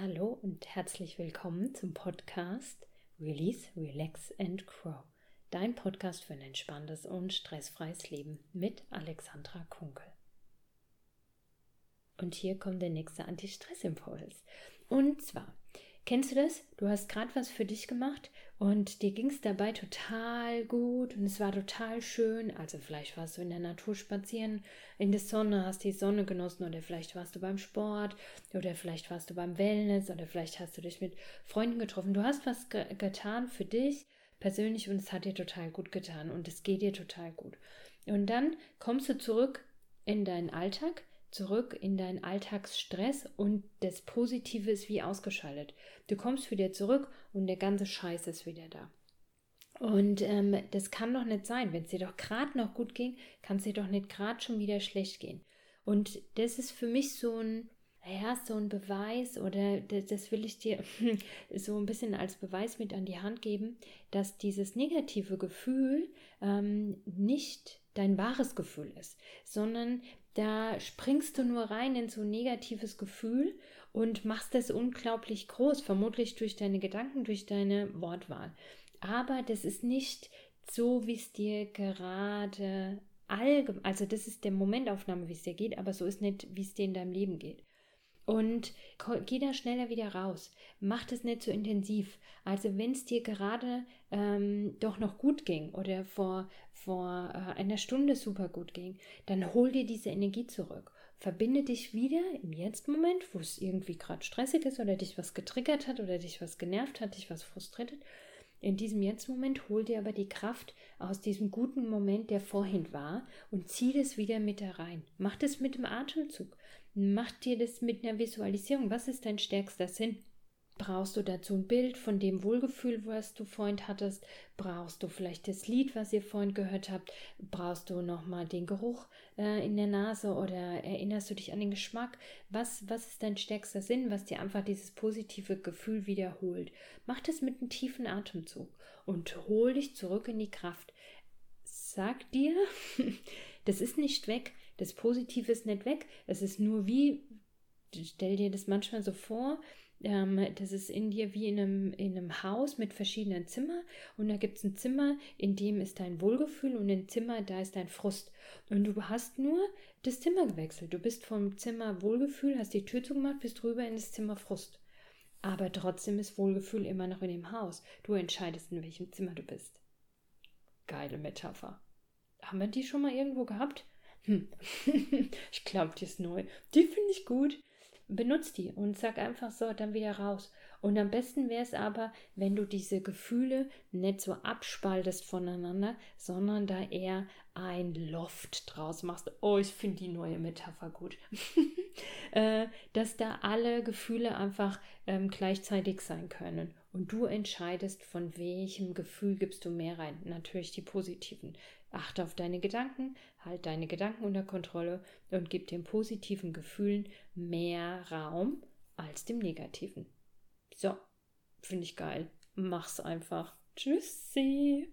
Hallo und herzlich willkommen zum Podcast Release, Relax and Grow. Dein Podcast für ein entspanntes und stressfreies Leben mit Alexandra Kunkel. Und hier kommt der nächste Anti-Stress-Impuls. Und zwar, Kennst du das? Du hast gerade was für dich gemacht und dir ging es dabei total gut und es war total schön. Also vielleicht warst du in der Natur spazieren, in der Sonne, hast die Sonne genossen oder vielleicht warst du beim Sport oder vielleicht warst du beim Wellness oder vielleicht hast du dich mit Freunden getroffen. Du hast was ge getan für dich persönlich und es hat dir total gut getan und es geht dir total gut. Und dann kommst du zurück in deinen Alltag zurück in deinen Alltagsstress und das Positive ist wie ausgeschaltet. Du kommst wieder zurück und der ganze Scheiß ist wieder da. Und ähm, das kann doch nicht sein. Wenn es dir doch gerade noch gut ging, kann es dir doch nicht gerade schon wieder schlecht gehen. Und das ist für mich so ein, ja, so ein Beweis oder das, das will ich dir so ein bisschen als Beweis mit an die Hand geben, dass dieses negative Gefühl ähm, nicht dein wahres Gefühl ist, sondern da springst du nur rein in so ein negatives Gefühl und machst es unglaublich groß, vermutlich durch deine Gedanken, durch deine Wortwahl. Aber das ist nicht so, wie es dir gerade allgemein, also das ist der Momentaufnahme, wie es dir geht, aber so ist nicht, wie es dir in deinem Leben geht. Und geh da schneller wieder raus. Mach das nicht so intensiv. Also wenn es dir gerade ähm, doch noch gut ging oder vor, vor äh, einer Stunde super gut ging, dann hol dir diese Energie zurück. Verbinde dich wieder im Jetzt-Moment, wo es irgendwie gerade stressig ist oder dich was getriggert hat oder dich was genervt hat, dich was frustriert. In diesem Jetzt-Moment hol dir aber die Kraft aus diesem guten Moment, der vorhin war, und zieh das wieder mit da rein. Mach das mit dem Atemzug. Mach dir das mit einer Visualisierung. Was ist dein stärkster Sinn? Brauchst du dazu ein Bild von dem Wohlgefühl, was du vorhin hattest? Brauchst du vielleicht das Lied, was ihr vorhin gehört habt? Brauchst du nochmal den Geruch äh, in der Nase oder erinnerst du dich an den Geschmack? Was, was ist dein stärkster Sinn, was dir einfach dieses positive Gefühl wiederholt? Mach das mit einem tiefen Atemzug und hol dich zurück in die Kraft. Sag dir, das ist nicht weg, das Positive ist nicht weg, es ist nur wie, stell dir das manchmal so vor, ähm, das ist in dir wie in einem, in einem Haus mit verschiedenen Zimmern und da gibt es ein Zimmer, in dem ist dein Wohlgefühl und ein Zimmer, da ist dein Frust. Und du hast nur das Zimmer gewechselt. Du bist vom Zimmer Wohlgefühl, hast die Tür zugemacht, bist rüber in das Zimmer Frust. Aber trotzdem ist Wohlgefühl immer noch in dem Haus. Du entscheidest, in welchem Zimmer du bist. Geile Metapher. Haben wir die schon mal irgendwo gehabt? Hm. ich glaube, die ist neu. Die finde ich gut benutzt die und sag einfach so, dann wieder raus. Und am besten wäre es aber, wenn du diese Gefühle nicht so abspaltest voneinander, sondern da eher ein Loft draus machst. Oh, ich finde die neue Metapher gut. Äh, dass da alle Gefühle einfach ähm, gleichzeitig sein können. Und du entscheidest, von welchem Gefühl gibst du mehr rein. Natürlich die positiven. Achte auf deine Gedanken, halt deine Gedanken unter Kontrolle und gib den positiven Gefühlen mehr Raum als dem negativen. So, finde ich geil. Mach's einfach. Tschüssi.